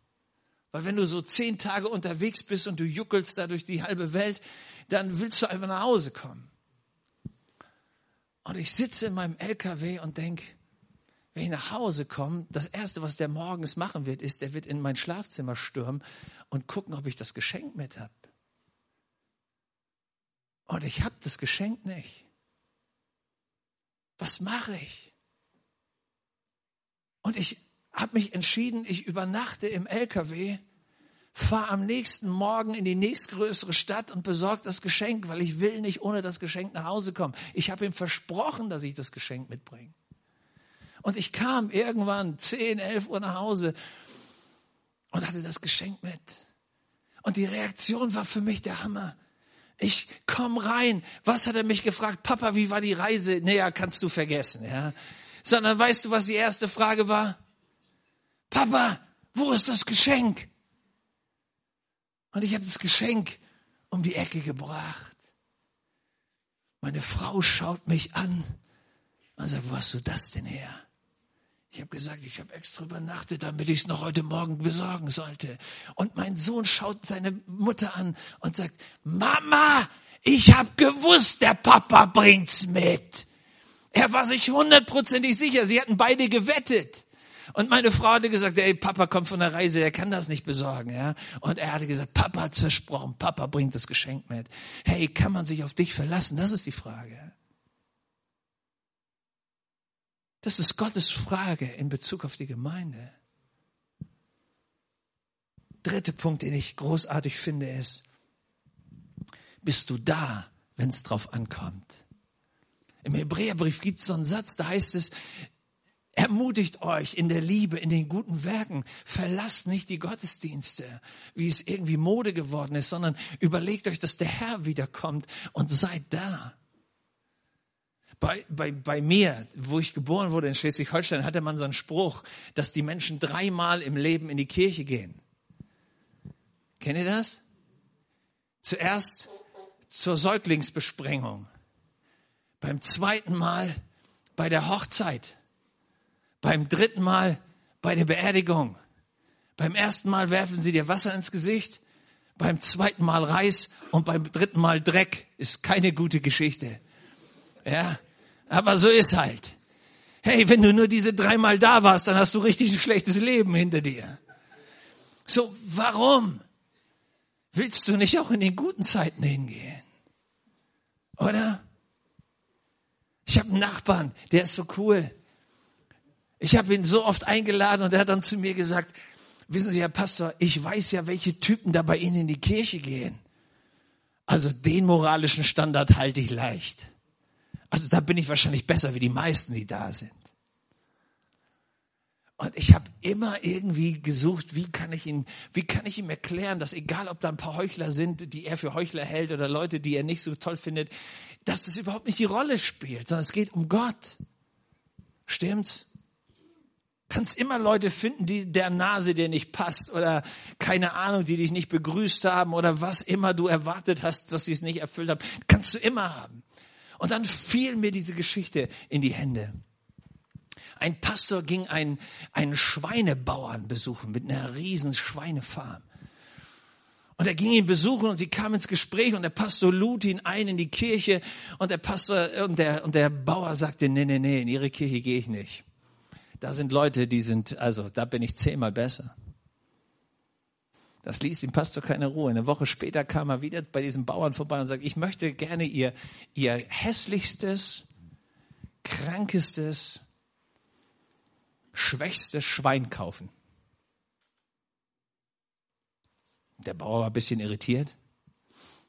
Weil wenn du so zehn Tage unterwegs bist und du juckelst da durch die halbe Welt, dann willst du einfach nach Hause kommen. Und ich sitze in meinem LKW und denke, wenn ich nach Hause komme, das Erste, was der morgens machen wird, ist, er wird in mein Schlafzimmer stürmen und gucken, ob ich das Geschenk mit habe. Und ich habe das Geschenk nicht. Was mache ich? Und ich habe mich entschieden, ich übernachte im LKW, fahre am nächsten Morgen in die nächstgrößere Stadt und besorge das Geschenk, weil ich will nicht ohne das Geschenk nach Hause kommen. Ich habe ihm versprochen, dass ich das Geschenk mitbringe. Und ich kam irgendwann 10, 11 Uhr nach Hause und hatte das Geschenk mit. Und die Reaktion war für mich der Hammer. Ich komme rein. Was hat er mich gefragt? Papa, wie war die Reise? Naja, kannst du vergessen, ja. Sondern weißt du, was die erste Frage war? Papa, wo ist das Geschenk? Und ich habe das Geschenk um die Ecke gebracht. Meine Frau schaut mich an und sagt, wo hast du das denn her? Ich habe gesagt, ich habe extra übernachtet, damit ich es noch heute Morgen besorgen sollte. Und mein Sohn schaut seine Mutter an und sagt, Mama, ich habe gewusst, der Papa bringt's mit. Er war sich hundertprozentig sicher, sie hatten beide gewettet. Und meine Frau hatte gesagt, ey, Papa kommt von der Reise, er kann das nicht besorgen, ja. Und er hatte gesagt, Papa hat versprochen, Papa bringt das Geschenk mit. Hey, kann man sich auf dich verlassen? Das ist die Frage. Das ist Gottes Frage in Bezug auf die Gemeinde. Dritter Punkt, den ich großartig finde, ist, bist du da, wenn es drauf ankommt? Im Hebräerbrief gibt es so einen Satz, da heißt es, Ermutigt euch in der Liebe, in den guten Werken. Verlasst nicht die Gottesdienste, wie es irgendwie Mode geworden ist, sondern überlegt euch, dass der Herr wiederkommt und seid da. Bei, bei, bei mir, wo ich geboren wurde in Schleswig-Holstein, hatte man so einen Spruch, dass die Menschen dreimal im Leben in die Kirche gehen. Kennt ihr das? Zuerst zur Säuglingsbesprengung. Beim zweiten Mal bei der Hochzeit beim dritten Mal bei der Beerdigung. Beim ersten Mal werfen sie dir Wasser ins Gesicht. Beim zweiten Mal Reis und beim dritten Mal Dreck. Ist keine gute Geschichte. Ja, aber so ist halt. Hey, wenn du nur diese dreimal da warst, dann hast du richtig ein schlechtes Leben hinter dir. So, warum willst du nicht auch in den guten Zeiten hingehen? Oder? Ich habe einen Nachbarn, der ist so cool. Ich habe ihn so oft eingeladen und er hat dann zu mir gesagt, wissen Sie, Herr Pastor, ich weiß ja, welche Typen da bei Ihnen in die Kirche gehen. Also den moralischen Standard halte ich leicht. Also da bin ich wahrscheinlich besser wie die meisten, die da sind. Und ich habe immer irgendwie gesucht, wie kann ich ihn, wie kann ich ihm erklären, dass egal, ob da ein paar Heuchler sind, die er für Heuchler hält oder Leute, die er nicht so toll findet, dass das überhaupt nicht die Rolle spielt, sondern es geht um Gott. Stimmt's? kannst immer Leute finden, die der Nase dir nicht passt oder keine Ahnung, die dich nicht begrüßt haben oder was immer du erwartet hast, dass sie es nicht erfüllt haben. Kannst du immer haben. Und dann fiel mir diese Geschichte in die Hände. Ein Pastor ging einen, einen Schweinebauern besuchen mit einer riesen Schweinefarm. Und er ging ihn besuchen und sie kam ins Gespräch und der Pastor lud ihn ein in die Kirche und der Pastor und der, und der Bauer sagte, nee, nee, nee, in ihre Kirche gehe ich nicht. Da sind Leute, die sind, also da bin ich zehnmal besser. Das ließ dem Pastor keine Ruhe. Eine Woche später kam er wieder bei diesem Bauern vorbei und sagte, ich möchte gerne ihr, ihr hässlichstes, krankestes, schwächstes Schwein kaufen. Der Bauer war ein bisschen irritiert,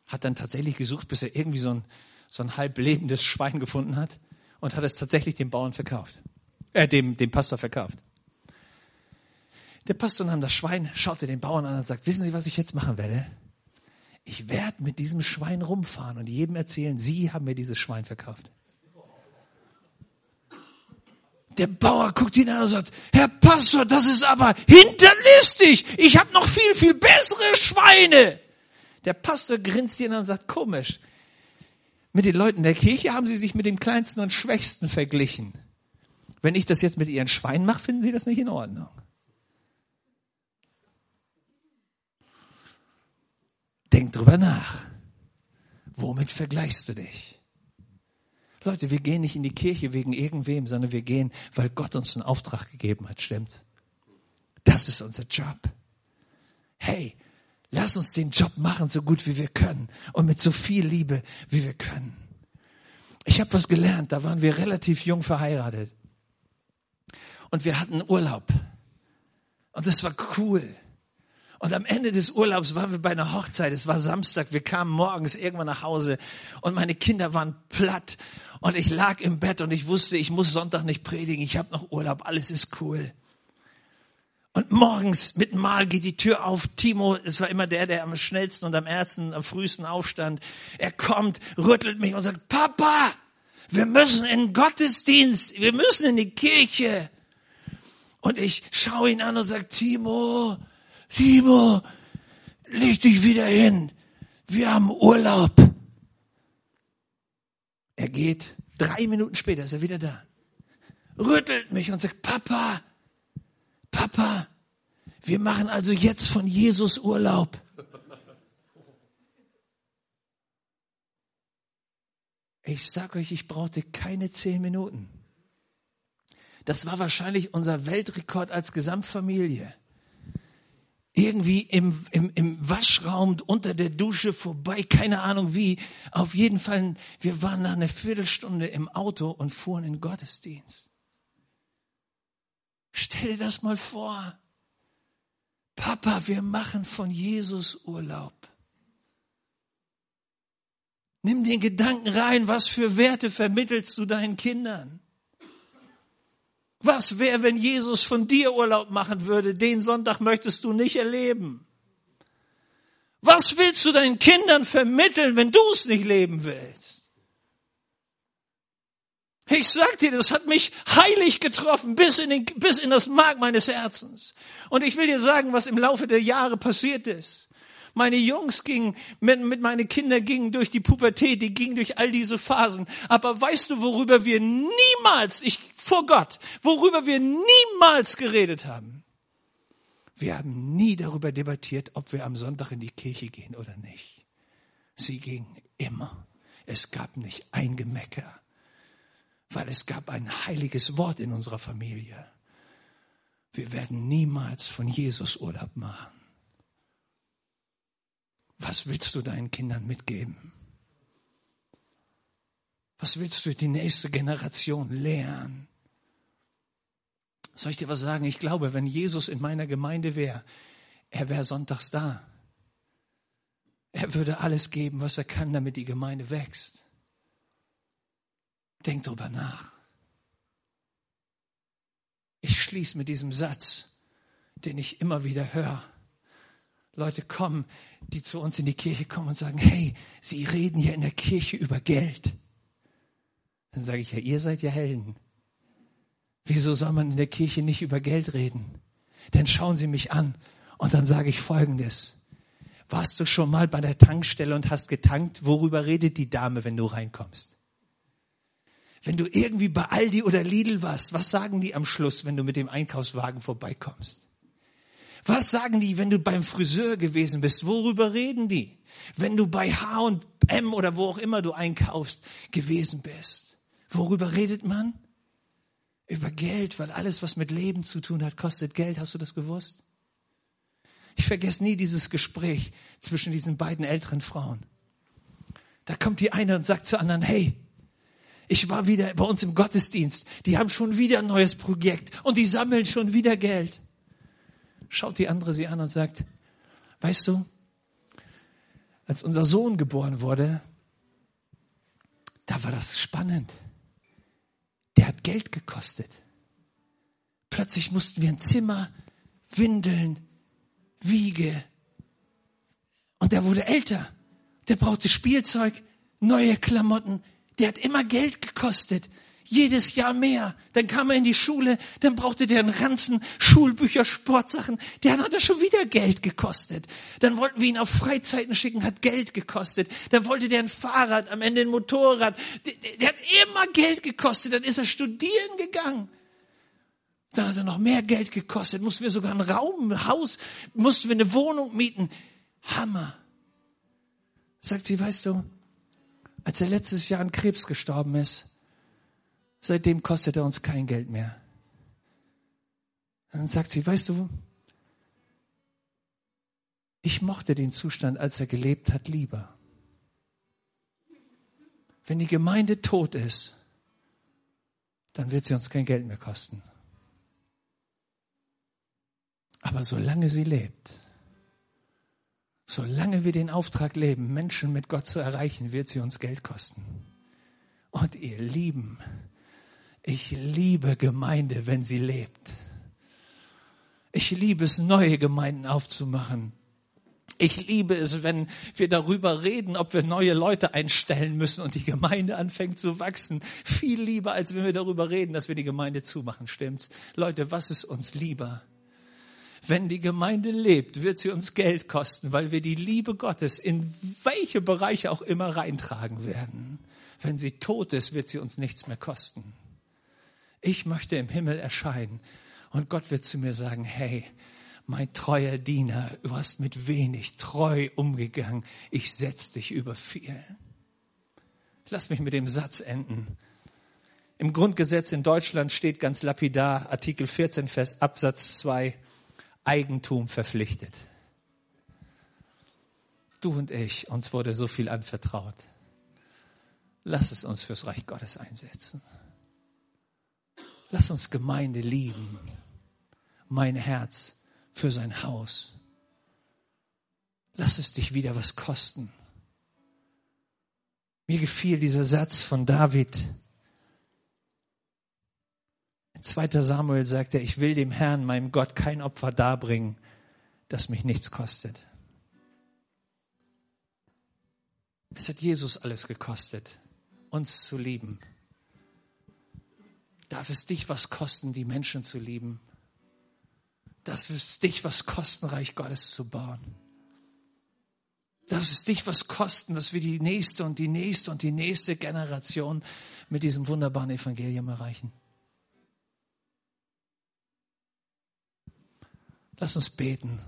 hat dann tatsächlich gesucht, bis er irgendwie so ein, so ein halb lebendes Schwein gefunden hat und hat es tatsächlich dem Bauern verkauft äh, dem, dem Pastor verkauft. Der Pastor nahm das Schwein, schaute den Bauern an und sagt, wissen Sie, was ich jetzt machen werde? Ich werde mit diesem Schwein rumfahren und jedem erzählen, Sie haben mir dieses Schwein verkauft. Der Bauer guckt ihn an und sagt, Herr Pastor, das ist aber hinterlistig. Ich habe noch viel, viel bessere Schweine. Der Pastor grinst ihn an und sagt, komisch. Mit den Leuten der Kirche haben Sie sich mit dem Kleinsten und Schwächsten verglichen. Wenn ich das jetzt mit ihren Schweinen mache, finden sie das nicht in Ordnung. Denk drüber nach. Womit vergleichst du dich? Leute, wir gehen nicht in die Kirche wegen irgendwem, sondern wir gehen, weil Gott uns einen Auftrag gegeben hat, stimmt? Das ist unser Job. Hey, lass uns den Job machen, so gut wie wir können und mit so viel Liebe, wie wir können. Ich habe was gelernt, da waren wir relativ jung verheiratet. Und wir hatten Urlaub. Und das war cool. Und am Ende des Urlaubs waren wir bei einer Hochzeit. Es war Samstag. Wir kamen morgens irgendwann nach Hause und meine Kinder waren platt. Und ich lag im Bett und ich wusste, ich muss Sonntag nicht predigen. Ich habe noch Urlaub. Alles ist cool. Und morgens mit Mal geht die Tür auf. Timo, es war immer der, der am schnellsten und am ersten, am frühesten aufstand. Er kommt, rüttelt mich und sagt, Papa, wir müssen in den Gottesdienst, wir müssen in die Kirche. Und ich schaue ihn an und sage, Timo, Timo, leg dich wieder hin. Wir haben Urlaub. Er geht, drei Minuten später ist er wieder da. Rüttelt mich und sagt, Papa, Papa, wir machen also jetzt von Jesus Urlaub. Ich sag euch, ich brauchte keine zehn Minuten. Das war wahrscheinlich unser Weltrekord als Gesamtfamilie. Irgendwie im, im, im Waschraum unter der Dusche vorbei, keine Ahnung wie. Auf jeden Fall, wir waren nach einer Viertelstunde im Auto und fuhren in Gottesdienst. Stell dir das mal vor. Papa, wir machen von Jesus Urlaub. Nimm den Gedanken rein, was für Werte vermittelst du deinen Kindern? Was wäre, wenn Jesus von dir Urlaub machen würde? Den Sonntag möchtest du nicht erleben. Was willst du deinen Kindern vermitteln, wenn du es nicht leben willst? Ich sag dir, das hat mich heilig getroffen, bis in, den, bis in das Mark meines Herzens. Und ich will dir sagen, was im Laufe der Jahre passiert ist. Meine Jungs gingen, mit, mit meine Kinder gingen durch die Pubertät, die gingen durch all diese Phasen. Aber weißt du, worüber wir niemals, ich, vor Gott, worüber wir niemals geredet haben? Wir haben nie darüber debattiert, ob wir am Sonntag in die Kirche gehen oder nicht. Sie gingen immer. Es gab nicht ein Gemecker weil es gab ein heiliges Wort in unserer Familie. Wir werden niemals von Jesus Urlaub machen. Was willst du deinen Kindern mitgeben? Was willst du die nächste Generation lehren? Soll ich dir was sagen? Ich glaube, wenn Jesus in meiner Gemeinde wäre, er wäre sonntags da. Er würde alles geben, was er kann, damit die Gemeinde wächst. Denk drüber nach. Ich schließe mit diesem Satz, den ich immer wieder höre. Leute kommen, die zu uns in die Kirche kommen und sagen, hey, Sie reden ja in der Kirche über Geld. Dann sage ich ja, ihr seid ja Helden. Wieso soll man in der Kirche nicht über Geld reden? Dann schauen Sie mich an und dann sage ich Folgendes. Warst du schon mal bei der Tankstelle und hast getankt? Worüber redet die Dame, wenn du reinkommst? Wenn du irgendwie bei Aldi oder Lidl warst, was sagen die am Schluss, wenn du mit dem Einkaufswagen vorbeikommst? Was sagen die, wenn du beim Friseur gewesen bist? Worüber reden die? Wenn du bei H&M oder wo auch immer du einkaufst gewesen bist? Worüber redet man? Über Geld, weil alles, was mit Leben zu tun hat, kostet Geld. Hast du das gewusst? Ich vergesse nie dieses Gespräch zwischen diesen beiden älteren Frauen. Da kommt die eine und sagt zur anderen, hey, ich war wieder bei uns im Gottesdienst. Die haben schon wieder ein neues Projekt und die sammeln schon wieder Geld. Schaut die andere sie an und sagt, weißt du, als unser Sohn geboren wurde, da war das spannend. Der hat Geld gekostet. Plötzlich mussten wir ein Zimmer, Windeln, Wiege. Und der wurde älter. Der brauchte Spielzeug, neue Klamotten, der hat immer Geld gekostet. Jedes Jahr mehr. Dann kam er in die Schule, dann brauchte der einen Ranzen, Schulbücher, Sportsachen. Der hat er schon wieder Geld gekostet. Dann wollten wir ihn auf Freizeiten schicken, hat Geld gekostet. Dann wollte der ein Fahrrad, am Ende ein Motorrad. Der, der hat immer Geld gekostet. Dann ist er studieren gegangen. Dann hat er noch mehr Geld gekostet. Mussten wir sogar einen Raum, ein Haus, mussten wir eine Wohnung mieten. Hammer. Sagt sie, weißt du, als er letztes Jahr an Krebs gestorben ist, seitdem kostet er uns kein Geld mehr. Dann sagt sie, weißt du, ich mochte den Zustand, als er gelebt hat, lieber. Wenn die Gemeinde tot ist, dann wird sie uns kein Geld mehr kosten. Aber solange sie lebt, solange wir den Auftrag leben, Menschen mit Gott zu erreichen, wird sie uns Geld kosten. Und ihr Lieben, ich liebe Gemeinde, wenn sie lebt. Ich liebe es, neue Gemeinden aufzumachen. Ich liebe es, wenn wir darüber reden, ob wir neue Leute einstellen müssen und die Gemeinde anfängt zu wachsen. Viel lieber, als wenn wir darüber reden, dass wir die Gemeinde zumachen, stimmt's? Leute, was ist uns lieber? Wenn die Gemeinde lebt, wird sie uns Geld kosten, weil wir die Liebe Gottes in welche Bereiche auch immer reintragen werden. Wenn sie tot ist, wird sie uns nichts mehr kosten. Ich möchte im Himmel erscheinen und Gott wird zu mir sagen, hey, mein treuer Diener, du hast mit wenig treu umgegangen, ich setz dich über viel. Lass mich mit dem Satz enden. Im Grundgesetz in Deutschland steht ganz lapidar, Artikel 14, Vers, Absatz 2, Eigentum verpflichtet. Du und ich, uns wurde so viel anvertraut. Lass es uns fürs Reich Gottes einsetzen. Lass uns Gemeinde lieben. Mein Herz für sein Haus. Lass es dich wieder was kosten. Mir gefiel dieser Satz von David. In 2. Samuel sagt er, ich will dem Herrn, meinem Gott, kein Opfer darbringen, das mich nichts kostet. Es hat Jesus alles gekostet, uns zu lieben. Darf es dich was kosten, die Menschen zu lieben? Darf es dich was kosten, Reich Gottes zu bauen? Darf es dich was kosten, dass wir die nächste und die nächste und die nächste Generation mit diesem wunderbaren Evangelium erreichen? Lass uns beten.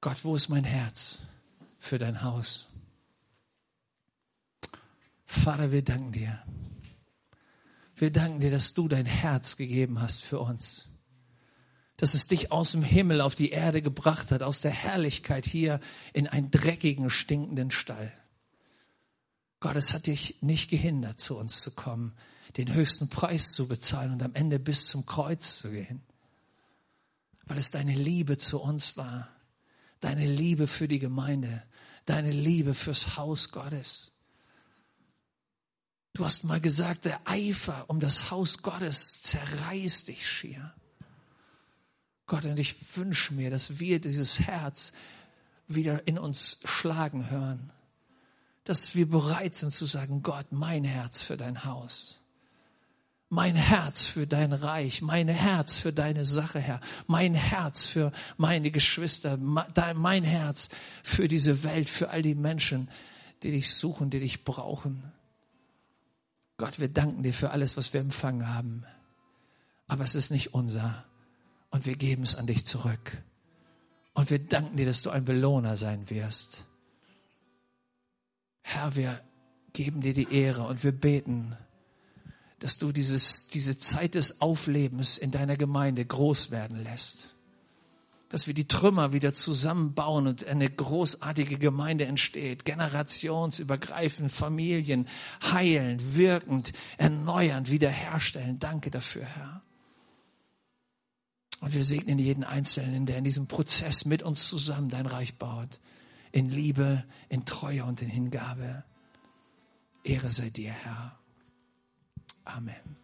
Gott, wo ist mein Herz für dein Haus? Vater, wir danken dir. Wir danken dir, dass du dein Herz gegeben hast für uns dass es dich aus dem Himmel auf die Erde gebracht hat, aus der Herrlichkeit hier in einen dreckigen, stinkenden Stall. Gott, es hat dich nicht gehindert, zu uns zu kommen, den höchsten Preis zu bezahlen und am Ende bis zum Kreuz zu gehen. Weil es deine Liebe zu uns war, deine Liebe für die Gemeinde, deine Liebe fürs Haus Gottes. Du hast mal gesagt, der Eifer um das Haus Gottes zerreißt dich schier. Gott, und ich wünsche mir, dass wir dieses Herz wieder in uns schlagen hören. Dass wir bereit sind zu sagen, Gott, mein Herz für dein Haus. Mein Herz für dein Reich, mein Herz für deine Sache, Herr. Mein Herz für meine Geschwister, mein Herz für diese Welt, für all die Menschen, die dich suchen, die dich brauchen. Gott, wir danken dir für alles, was wir empfangen haben. Aber es ist nicht unser und wir geben es an dich zurück. Und wir danken dir, dass du ein Belohner sein wirst. Herr, wir geben dir die Ehre und wir beten, dass du dieses, diese Zeit des Auflebens in deiner Gemeinde groß werden lässt. Dass wir die Trümmer wieder zusammenbauen und eine großartige Gemeinde entsteht, generationsübergreifend, Familien heilend, wirkend, erneuernd, wiederherstellen. Danke dafür, Herr. Und wir segnen jeden Einzelnen, der in diesem Prozess mit uns zusammen dein Reich baut. In Liebe, in Treue und in Hingabe. Ehre sei dir, Herr. Amen.